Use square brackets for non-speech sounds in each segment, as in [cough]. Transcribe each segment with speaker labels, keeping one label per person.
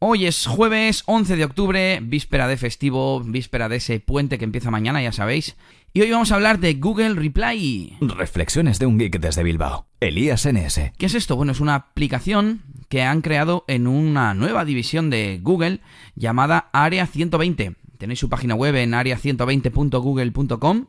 Speaker 1: Hoy es jueves 11 de octubre, víspera de festivo, víspera de ese puente que empieza mañana, ya sabéis. Y hoy vamos a hablar de Google Reply.
Speaker 2: Reflexiones de un geek desde Bilbao. Elías NS.
Speaker 1: ¿Qué es esto? Bueno, es una aplicación que han creado en una nueva división de Google llamada Área 120. Tenéis su página web en area120.google.com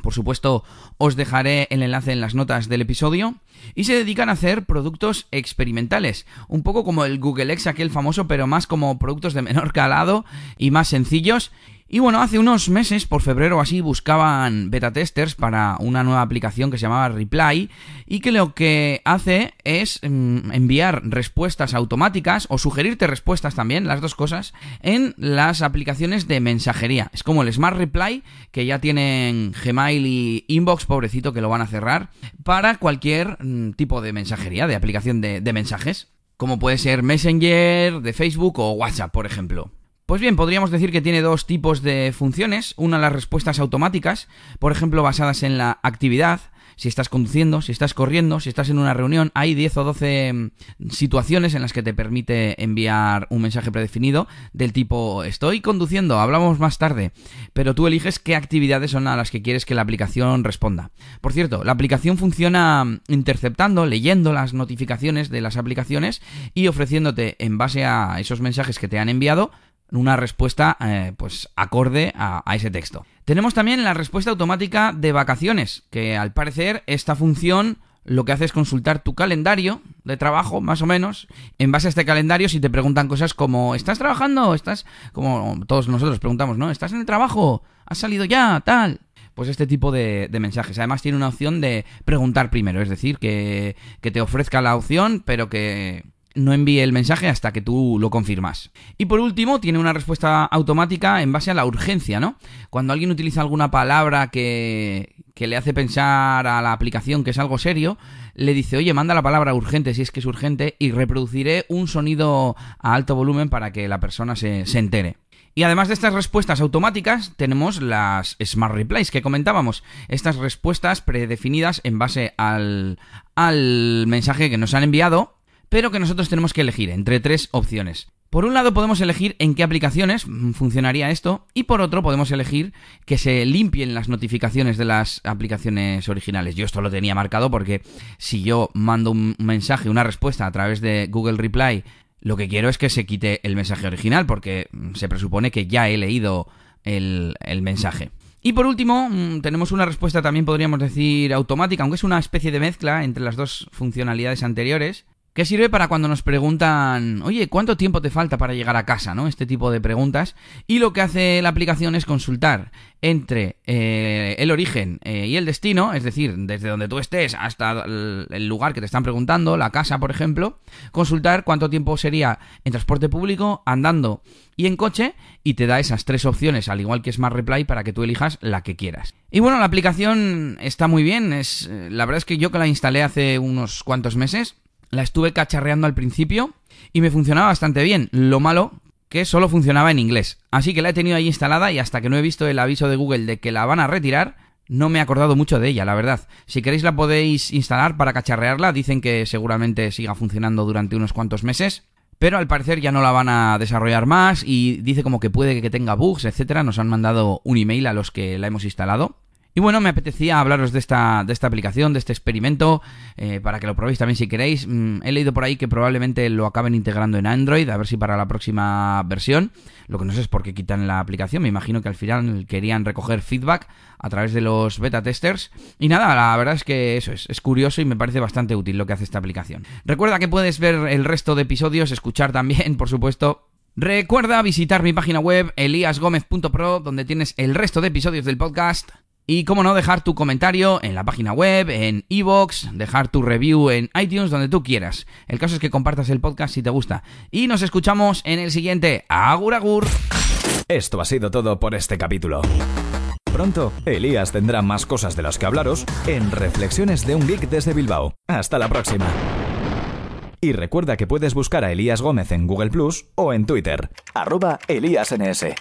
Speaker 1: por supuesto, os dejaré el enlace en las notas del episodio. Y se dedican a hacer productos experimentales. Un poco como el Google X, aquel famoso, pero más como productos de menor calado y más sencillos. Y bueno, hace unos meses, por febrero así, buscaban beta testers para una nueva aplicación que se llamaba Reply y que lo que hace es mm, enviar respuestas automáticas o sugerirte respuestas también, las dos cosas, en las aplicaciones de mensajería. Es como el Smart Reply, que ya tienen Gmail y Inbox, pobrecito, que lo van a cerrar, para cualquier mm, tipo de mensajería, de aplicación de, de mensajes, como puede ser Messenger, de Facebook o WhatsApp, por ejemplo. Pues bien, podríamos decir que tiene dos tipos de funciones. Una, las respuestas automáticas, por ejemplo, basadas en la actividad. Si estás conduciendo, si estás corriendo, si estás en una reunión, hay 10 o 12 mm, situaciones en las que te permite enviar un mensaje predefinido del tipo estoy conduciendo, hablamos más tarde, pero tú eliges qué actividades son a las que quieres que la aplicación responda. Por cierto, la aplicación funciona mm, interceptando, leyendo las notificaciones de las aplicaciones y ofreciéndote en base a esos mensajes que te han enviado una respuesta eh, pues acorde a, ese texto. Tenemos también la respuesta automática de vacaciones, que al parecer esta función lo que hace es consultar tu calendario de trabajo, más o menos. En base a este calendario, si te preguntan cosas como ¿estás trabajando? ¿Estás? como todos nosotros preguntamos, ¿no? ¿Estás en el trabajo? ¿Has salido ya? tal. Pues este tipo de, mensajes. Además tiene una opción de preguntar primero, es decir, que, que te ofrezca la opción, pero que no envíe el mensaje hasta que tú lo confirmas. Y por último, tiene una respuesta automática en base a la urgencia, ¿no? Cuando alguien utiliza alguna palabra que, que le hace pensar a la aplicación que es algo serio, le dice, oye, manda la palabra urgente si es que es urgente y reproduciré un sonido a alto volumen para que la persona se, se entere. Y además de estas respuestas automáticas, tenemos las Smart Replies que comentábamos. Estas respuestas predefinidas en base al, al mensaje que nos han enviado pero que nosotros tenemos que elegir entre tres opciones. Por un lado podemos elegir en qué aplicaciones funcionaría esto y por otro podemos elegir que se limpien las notificaciones de las aplicaciones originales. Yo esto lo tenía marcado porque si yo mando un mensaje, una respuesta a través de Google Reply, lo que quiero es que se quite el mensaje original porque se presupone que ya he leído el, el mensaje. Y por último, mm, tenemos una respuesta también podríamos decir automática, aunque es una especie de mezcla entre las dos funcionalidades anteriores, que sirve para cuando nos preguntan, oye, ¿cuánto tiempo te falta para llegar a casa? ¿no? Este tipo de preguntas. Y lo que hace la aplicación es consultar entre eh, el origen eh, y el destino, es decir, desde donde tú estés hasta el lugar que te están preguntando, la casa, por ejemplo, consultar cuánto tiempo sería en transporte público, andando y en coche, y te da esas tres opciones, al igual que Smart Reply, para que tú elijas la que quieras. Y bueno, la aplicación está muy bien, es, la verdad es que yo que la instalé hace unos cuantos meses, la estuve cacharreando al principio y me funcionaba bastante bien. Lo malo que solo funcionaba en inglés. Así que la he tenido ahí instalada y hasta que no he visto el aviso de Google de que la van a retirar, no me he acordado mucho de ella, la verdad. Si queréis la podéis instalar para cacharrearla. Dicen que seguramente siga funcionando durante unos cuantos meses. Pero al parecer ya no la van a desarrollar más y dice como que puede que tenga bugs, etcétera. Nos han mandado un email a los que la hemos instalado. Y bueno, me apetecía hablaros de esta, de esta aplicación, de este experimento, eh, para que lo probéis también si queréis. Mm, he leído por ahí que probablemente lo acaben integrando en Android, a ver si para la próxima versión. Lo que no sé es por qué quitan la aplicación, me imagino que al final querían recoger feedback a través de los beta testers. Y nada, la verdad es que eso es, es curioso y me parece bastante útil lo que hace esta aplicación. Recuerda que puedes ver el resto de episodios, escuchar también, [laughs] por supuesto, Recuerda visitar mi página web eliasgomez.pro donde tienes el resto de episodios del podcast y cómo no, dejar tu comentario en la página web, en iVoox, dejar tu review en iTunes, donde tú quieras. El caso es que compartas el podcast si te gusta. Y nos escuchamos en el siguiente. Agur agur.
Speaker 2: Esto ha sido todo por este capítulo. Pronto, Elías tendrá más cosas de las que hablaros en Reflexiones de un Geek desde Bilbao. Hasta la próxima. Y recuerda que puedes buscar a Elías Gómez en Google Plus o en Twitter, arroba ElíasNS.